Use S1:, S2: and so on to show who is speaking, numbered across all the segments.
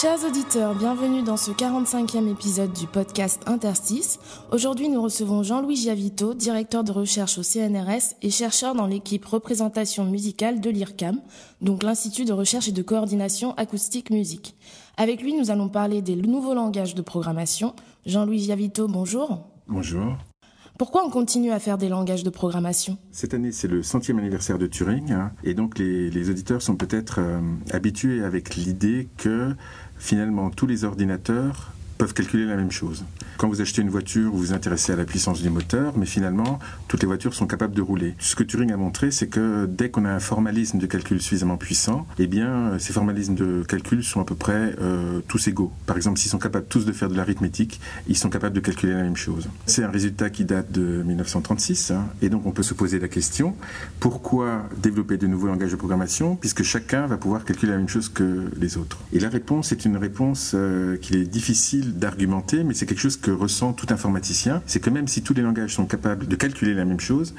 S1: Chers auditeurs, bienvenue dans ce 45e épisode du podcast Interstice. Aujourd'hui, nous recevons Jean-Louis Giavito, directeur de recherche au CNRS et chercheur dans l'équipe représentation musicale de l'IRCAM, donc l'Institut de recherche et de coordination acoustique musique. Avec lui, nous allons parler des nouveaux langages de programmation. Jean-Louis Giavito, bonjour.
S2: Bonjour.
S1: Pourquoi on continue à faire des langages de programmation?
S2: Cette année, c'est le centième anniversaire de Turing, hein, et donc les, auditeurs sont peut-être euh, habitués avec l'idée que finalement tous les ordinateurs peuvent calculer la même chose. Quand vous achetez une voiture, vous vous intéressez à la puissance du moteur, mais finalement, toutes les voitures sont capables de rouler. Ce que Turing a montré, c'est que dès qu'on a un formalisme de calcul suffisamment puissant, eh bien, euh, ces formalismes de calcul sont à peu près euh, tous égaux. Par exemple, s'ils sont capables tous de faire de l'arithmétique, ils sont capables de calculer la même chose. C'est un résultat qui date de 1936, hein, et donc on peut se poser la question, pourquoi développer de nouveaux langages de programmation, puisque chacun va pouvoir calculer la même chose que les autres? Et la réponse est une réponse euh, qu'il est difficile d'argumenter, mais c'est quelque chose que ressent tout informaticien, c'est que même si tous les langages sont capables de calculer la même chose,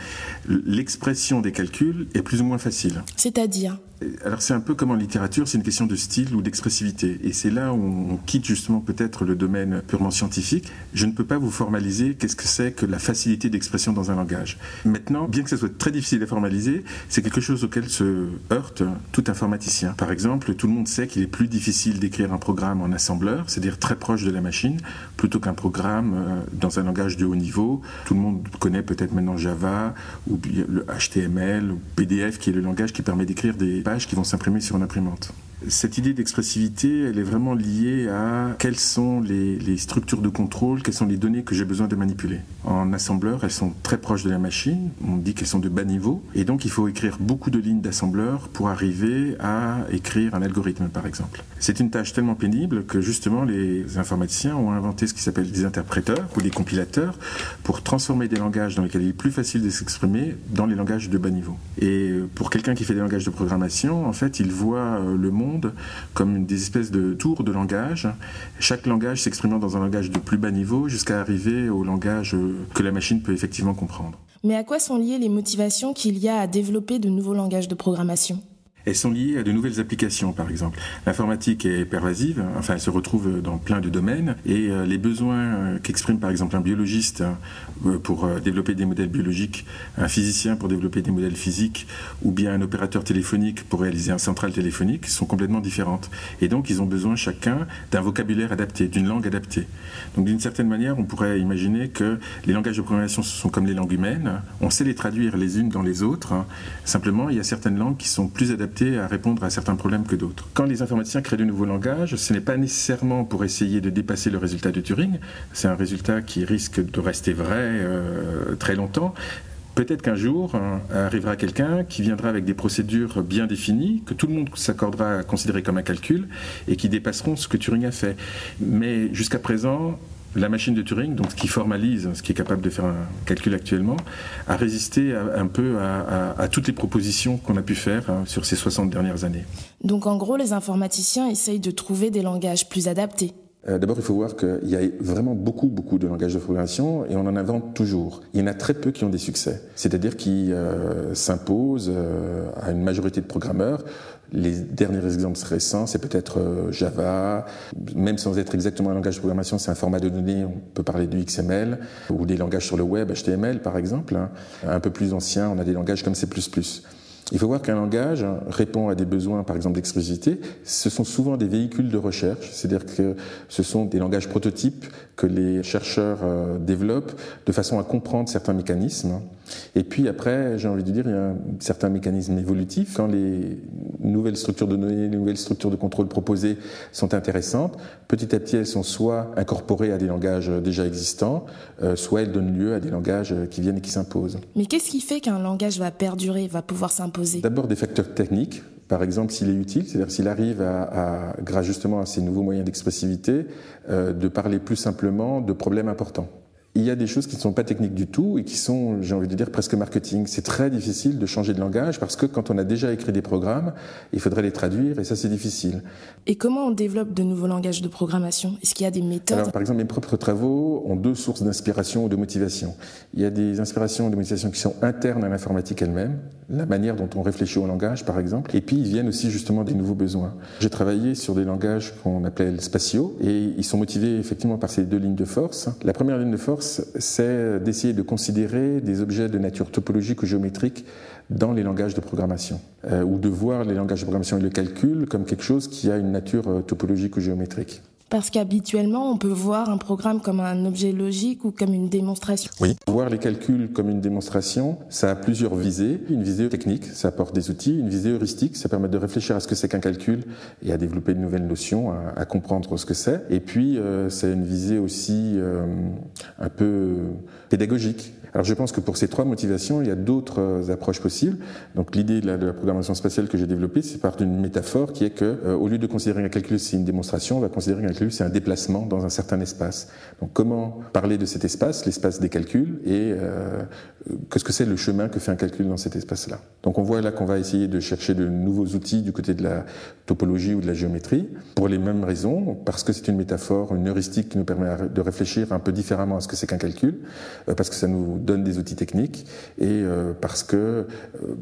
S2: l'expression des calculs est plus ou moins facile.
S1: C'est-à-dire?
S2: Alors c'est un peu comme en littérature, c'est une question de style ou d'expressivité. Et c'est là où on quitte justement peut-être le domaine purement scientifique. Je ne peux pas vous formaliser qu'est-ce que c'est que la facilité d'expression dans un langage. Maintenant, bien que ça soit très difficile à formaliser, c'est quelque chose auquel se heurte tout informaticien. Par exemple, tout le monde sait qu'il est plus difficile d'écrire un programme en assembleur, c'est-à-dire très proche de la machine, plutôt qu'un programme euh, dans un langage de haut niveau. Tout le monde connaît peut-être maintenant Java ou le HTML ou PDF qui est le langage qui permet d'écrire des qui vont s'imprimer sur une imprimante. Cette idée d'expressivité, elle est vraiment liée à quelles sont les, structures de contrôle, quelles sont les données que j'ai besoin de manipuler. En assembleur, elles sont très proches de la machine, on dit qu'elles sont de bas niveau, et donc il faut écrire beaucoup de lignes d'assembleur pour arriver à écrire un algorithme, par exemple. C'est une tâche tellement pénible que justement les informaticiens ont inventé ce qui s'appelle des interpréteurs ou des compilateurs pour transformer des langages dans lesquels il est plus facile de s'exprimer dans les langages de bas niveau. Et pour quelqu'un qui fait des langages de programmation, en fait, il voit le monde comme des espèces de tours de langage, chaque langage s'exprimant dans un langage de plus bas niveau jusqu'à arriver au langage que la machine peut effectivement comprendre.
S1: Mais à quoi sont liées les motivations qu'il y a à développer de nouveaux langages de programmation?
S2: Elles sont liées à de nouvelles applications, par exemple. L'informatique est pervasive, enfin, elle se retrouve dans plein de domaines, et les besoins qu'exprime, par exemple, un biologiste pour développer des modèles biologiques, un physicien pour développer des modèles physiques, ou bien un opérateur téléphonique pour réaliser un central téléphonique, sont complètement différentes. Et donc, ils ont besoin chacun d'un vocabulaire adapté, d'une langue adaptée. Donc, d'une certaine manière, on pourrait imaginer que les langages de programmation sont comme les langues humaines, on sait les traduire les unes dans les autres, simplement, il y a certaines langues qui sont plus adaptées à répondre à certains problèmes que d'autres. Quand les informaticiens créent de nouveaux langages, ce n'est pas nécessairement pour essayer de dépasser le résultat de Turing, c'est un résultat qui risque de rester vrai euh, très longtemps. Peut-être qu'un jour hein, arrivera quelqu'un qui viendra avec des procédures bien définies, que tout le monde s'accordera à considérer comme un calcul, et qui dépasseront ce que Turing a fait. Mais jusqu'à présent, la machine de Turing, donc ce qui formalise, ce qui est capable de faire un calcul actuellement, a résisté à, un peu à, à, à, toutes les propositions qu'on a pu faire hein, sur ces 60 dernières années.
S1: Donc en gros, les informaticiens essayent de trouver des langages plus adaptés.
S2: Euh, D'abord, il faut voir qu'il y a vraiment beaucoup, beaucoup de langages de programmation et on en invente toujours. Il y en a très peu qui ont des succès, c'est-à-dire qui euh, s'imposent euh, à une majorité de programmeurs. Les derniers exemples récents, c'est peut-être euh, Java, même sans être exactement un langage de programmation, c'est un format de données, on peut parler du XML, ou des langages sur le web, HTML par exemple. Hein. Un peu plus anciens, on a des langages comme C++. Il faut voir qu'un langage répond à des besoins, par exemple, d'expressivité. Ce sont souvent des véhicules de recherche, c'est-à-dire que ce sont des langages prototypes que les chercheurs euh, développent de façon à comprendre certains mécanismes. Et puis après, j'ai envie de dire, il y a un certain mécanisme évolutif. Quand les nouvelles structures de données, les nouvelles structures de contrôle proposées sont intéressantes, petit à petit, elles sont soit incorporées à des langages déjà existants, euh, soit elles donnent lieu à des langages qui viennent et qui s'imposent.
S1: Mais qu'est-ce qui fait qu'un langage va perdurer, va pouvoir s'imposer?
S2: D'abord des facteurs techniques. Par exemple, s'il est utile, c'est-à-dire s'il arrive à, grâce justement à ces nouveaux moyens d'expressivité, euh, de parler plus simplement de problèmes importants. Il y a des choses qui ne sont pas techniques du tout et qui sont, j'ai envie de dire, presque marketing. C'est très difficile de changer de langage parce que quand on a déjà écrit des programmes, il faudrait les traduire et ça c'est difficile.
S1: Et comment on développe de nouveaux langages de programmation? Est-ce qu'il y a des méthodes?
S2: Alors, Par exemple, mes propres travaux ont deux sources d'inspiration ou de motivation. Il y a des inspirations ou de motivation qui sont internes à l'informatique elle-même, la manière dont on réfléchit au langage par exemple, et puis ils viennent aussi justement des nouveaux besoins. J'ai travaillé sur des langages qu'on appelait spatiaux et ils sont motivés effectivement par ces deux lignes de force. La première ligne de force, c'est d'essayer de considérer des objets de nature topologique ou géométrique dans les langages de programmation, euh, ou de voir les langages de programmation et le calcul comme quelque chose qui a une nature euh, topologique ou géométrique.
S1: Parce qu'habituellement, on peut voir un programme comme un objet logique ou comme une démonstration.
S2: Oui. Voir les calculs comme une démonstration, ça a plusieurs visées. Une visée technique, ça apporte des outils. Une visée heuristique, ça permet de réfléchir à ce que c'est qu'un calcul et à développer de nouvelles notions, à, comprendre ce que c'est. Et puis, euh, c'est une visée aussi euh, un peu pédagogique. Alors je pense que pour ces trois motivations, il y a d'autres euh, approches possibles. Donc l'idée de, la, programmation spatiale que j'ai développée, c'est part d'une métaphore qui est que, euh, au lieu de considérer un calcul c'est une démonstration, on va considérer qu'un calcul c'est un déplacement dans un certain espace. Donc comment parler de cet espace, l'espace des calculs, et euh, qu'est-ce que c'est le chemin que fait un calcul dans cet espace-là? Donc on voit là qu'on va essayer de chercher de nouveaux outils du côté de la topologie ou de la géométrie, pour les mêmes raisons, parce que c'est une métaphore, une heuristique qui nous permet de réfléchir un peu différemment à ce que c'est qu'un calcul, parce que ça nous donne des outils techniques et euh, parce que euh,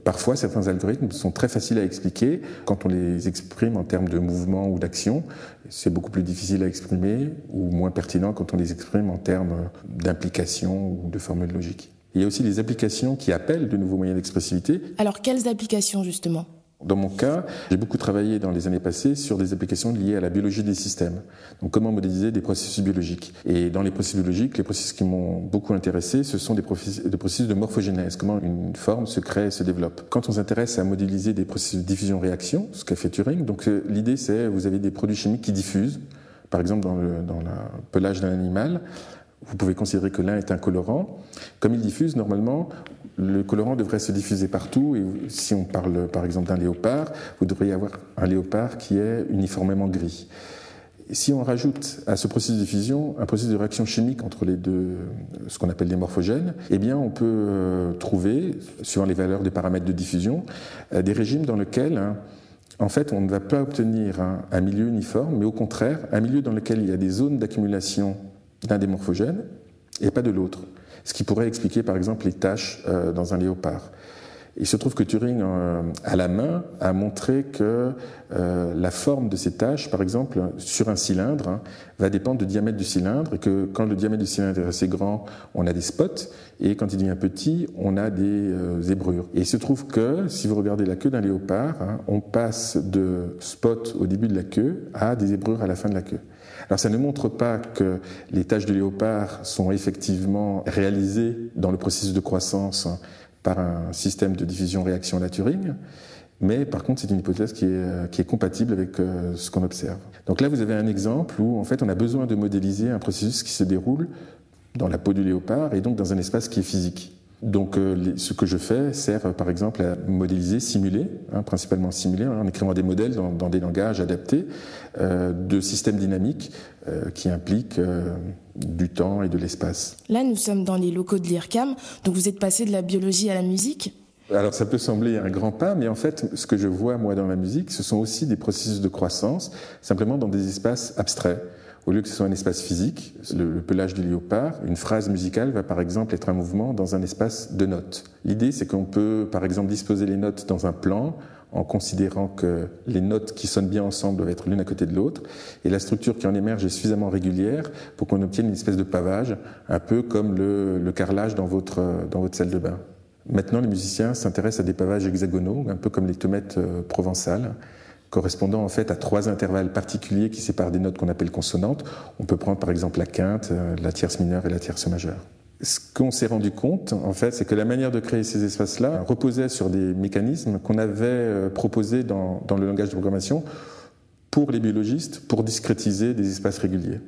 S2: parfois certains algorithmes sont très faciles à expliquer quand on les exprime en termes de mouvement ou d'action. C'est beaucoup plus difficile à exprimer ou moins pertinent quand on les exprime en termes d'implication ou de formules logiques. Il y a aussi des applications qui appellent de nouveaux moyens d'expressivité.
S1: Alors quelles applications justement?
S2: Dans mon cas, j'ai beaucoup travaillé dans les années passées sur des applications liées à la biologie des systèmes. Donc comment modéliser des processus biologiques? Et dans les processus biologiques, les processus qui m'ont beaucoup intéressé, ce sont des processus, de morphogénèse, comment une forme se crée et se développe. Quand on s'intéresse à modéliser des processus de diffusion-réaction, ce qu'a fait Turing, donc euh, l'idée c'est vous avez des produits chimiques qui diffusent, par exemple dans le, dans le pelage d'un animal, vous pouvez considérer que l'un est un colorant. Comme il diffuse, normalement, le colorant devrait se diffuser partout. Et si on parle par exemple d'un léopard, vous devriez avoir un léopard qui est uniformément gris. Si on rajoute à ce processus de diffusion un processus de réaction chimique entre les deux, ce qu'on appelle des morphogènes, eh bien on peut euh, trouver, suivant les valeurs des paramètres de diffusion, euh, des régimes dans lesquels hein, en fait, on ne va pas obtenir un, milieu uniforme, mais au contraire, un milieu dans lequel il y a des zones d'accumulation d'un des morphogènes et pas de l'autre ce qui pourrait expliquer par exemple les taches euh, dans un léopard. Il se trouve que Turing, euh, à la main, a montré que euh, la forme de ces taches, par exemple, sur un cylindre, hein, va dépendre du diamètre du cylindre, et que quand le diamètre du cylindre est assez grand, on a des spots, et quand il devient petit, on a des zébrures. Et il se trouve que, si vous regardez la queue d'un léopard, hein, on passe de spots au début de la queue à des zébrures à la fin de la queue. Alors ça ne montre pas que les tâches de léopard sont effectivement réalisées dans le processus de croissance par un système de diffusion-réaction à la Turing, mais par contre c'est une hypothèse qui est, est compatible avec euh, ce qu'on observe. Donc là vous avez un exemple où en fait on a besoin de modéliser un processus qui se déroule dans la peau du léopard et donc dans un espace qui est physique. Donc, euh, ce que je fais sert, euh, par exemple, à modéliser, simuler, hein, principalement simuler, hein, en écrivant des modèles dans, des langages adaptés euh, de systèmes dynamiques qui impliquent du temps et de l'espace.
S1: Là, nous sommes dans les locaux de l'IRCAM, donc vous êtes passé de la biologie à la musique
S2: alors ça peut sembler un grand pas, mais en fait, ce que je vois moi dans la musique, ce sont aussi des processus de croissance, simplement dans des espaces abstraits. Au lieu que ce soit un espace physique, le, pelage du léopard, une phrase musicale va par exemple être un mouvement dans un espace de notes. L'idée, c'est qu'on peut par exemple disposer les notes dans un plan en considérant que les notes qui sonnent bien ensemble doivent être l'une à côté de l'autre, et la structure qui en émerge est suffisamment régulière pour qu'on obtienne une espèce de pavage, un peu comme le, le carrelage dans votre, dans votre salle de bain. Maintenant, les musiciens s'intéressent à des pavages hexagonaux, un peu comme les tomates euh, provençales correspondant en fait à trois intervalles particuliers qui séparent des notes qu'on appelle consonantes. On peut prendre par exemple la quinte, euh, la tierce mineure et la tierce majeure. Ce qu'on s'est rendu compte, en fait, c'est que la manière de créer ces espaces-là reposait sur des mécanismes qu'on avait euh, proposés dans, dans, le langage de programmation pour les biologistes, pour discrétiser des espaces réguliers.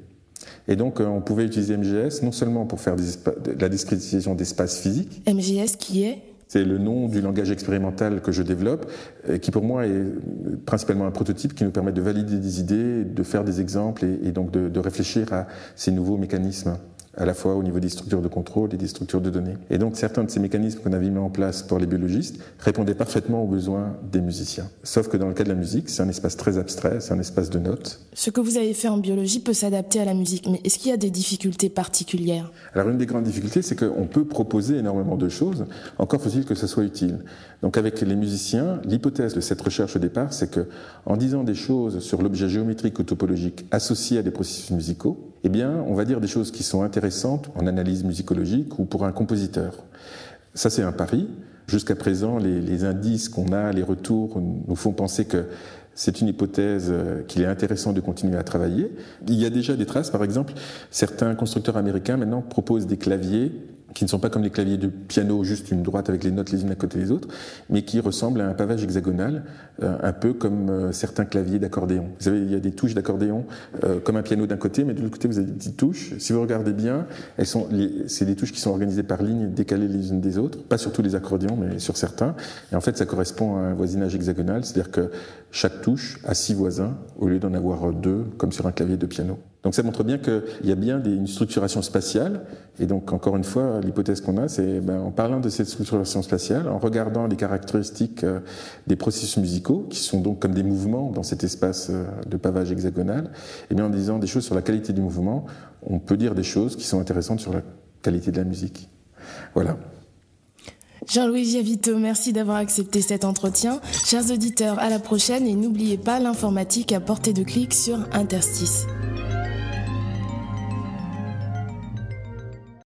S2: Et donc, euh, on pouvait utiliser MGS non seulement pour faire la discrétisation d'espaces physiques.
S1: MGS qui est
S2: c'est le nom du langage expérimental que je développe, qui pour moi est principalement un prototype qui nous permet de valider des idées, de faire des exemples et, donc de, réfléchir à ces nouveaux mécanismes à la fois au niveau des structures de contrôle et des structures de données. Et donc certains de ces mécanismes qu'on avait mis en place pour les biologistes répondaient parfaitement aux besoins des musiciens. Sauf que dans le cas de la musique, c'est un espace très abstrait, c'est un espace de notes.
S1: Ce que vous avez fait en biologie peut s'adapter à la musique, mais est-ce qu'il y a des difficultés particulières?
S2: Alors une des grandes difficultés, c'est qu'on peut proposer énormément de choses, encore faut-il que ce soit utile. Donc avec les musiciens, l'hypothèse de cette recherche au départ, c'est que en disant des choses sur l'objet géométrique ou topologique associé à des processus musicaux, eh bien, on va dire des choses qui sont intéressantes en analyse musicologique ou pour un compositeur. Ça, c'est un pari. Jusqu'à présent, les, les indices qu'on a, les retours nous font penser que c'est une hypothèse euh, qu'il est intéressant de continuer à travailler. Il y a déjà des traces, par exemple, certains constructeurs américains maintenant proposent des claviers qui ne sont pas comme les claviers de piano, juste une droite avec les notes les unes à côté des autres, mais qui ressemblent à un pavage hexagonal, euh, un peu comme euh, certains claviers d'accordéon. Vous savez, il y a des touches d'accordéon euh, comme un piano d'un côté, mais de l'autre côté, vous avez des petites touches. Si vous regardez bien, elles sont, c'est des touches qui sont organisées par lignes décalées les unes des autres, pas sur tous les accordéons, mais sur certains. Et en fait, ça correspond à un voisinage hexagonal, c'est-à-dire que chaque touche a six voisins au lieu d'en avoir deux, comme sur un clavier de piano. Donc ça montre bien qu'il y a bien une structuration spatiale. Et donc encore une fois, l'hypothèse qu'on a, c'est ben, en parlant de cette structuration spatiale, en regardant les caractéristiques euh, des processus musicaux, qui sont donc comme des mouvements dans cet espace euh, de pavage hexagonal, et eh bien en disant des choses sur la qualité du mouvement, on peut dire des choses qui sont intéressantes sur la qualité de la musique. Voilà.
S1: Jean-Louis Giavito, merci d'avoir accepté cet entretien. Chers auditeurs, à la prochaine et n'oubliez pas l'informatique à portée de clic sur Interstice.